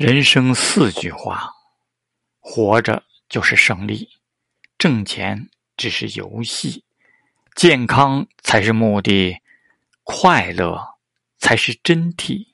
人生四句话活着就是胜利挣钱只是游戏健康才是目的快乐才是真谛。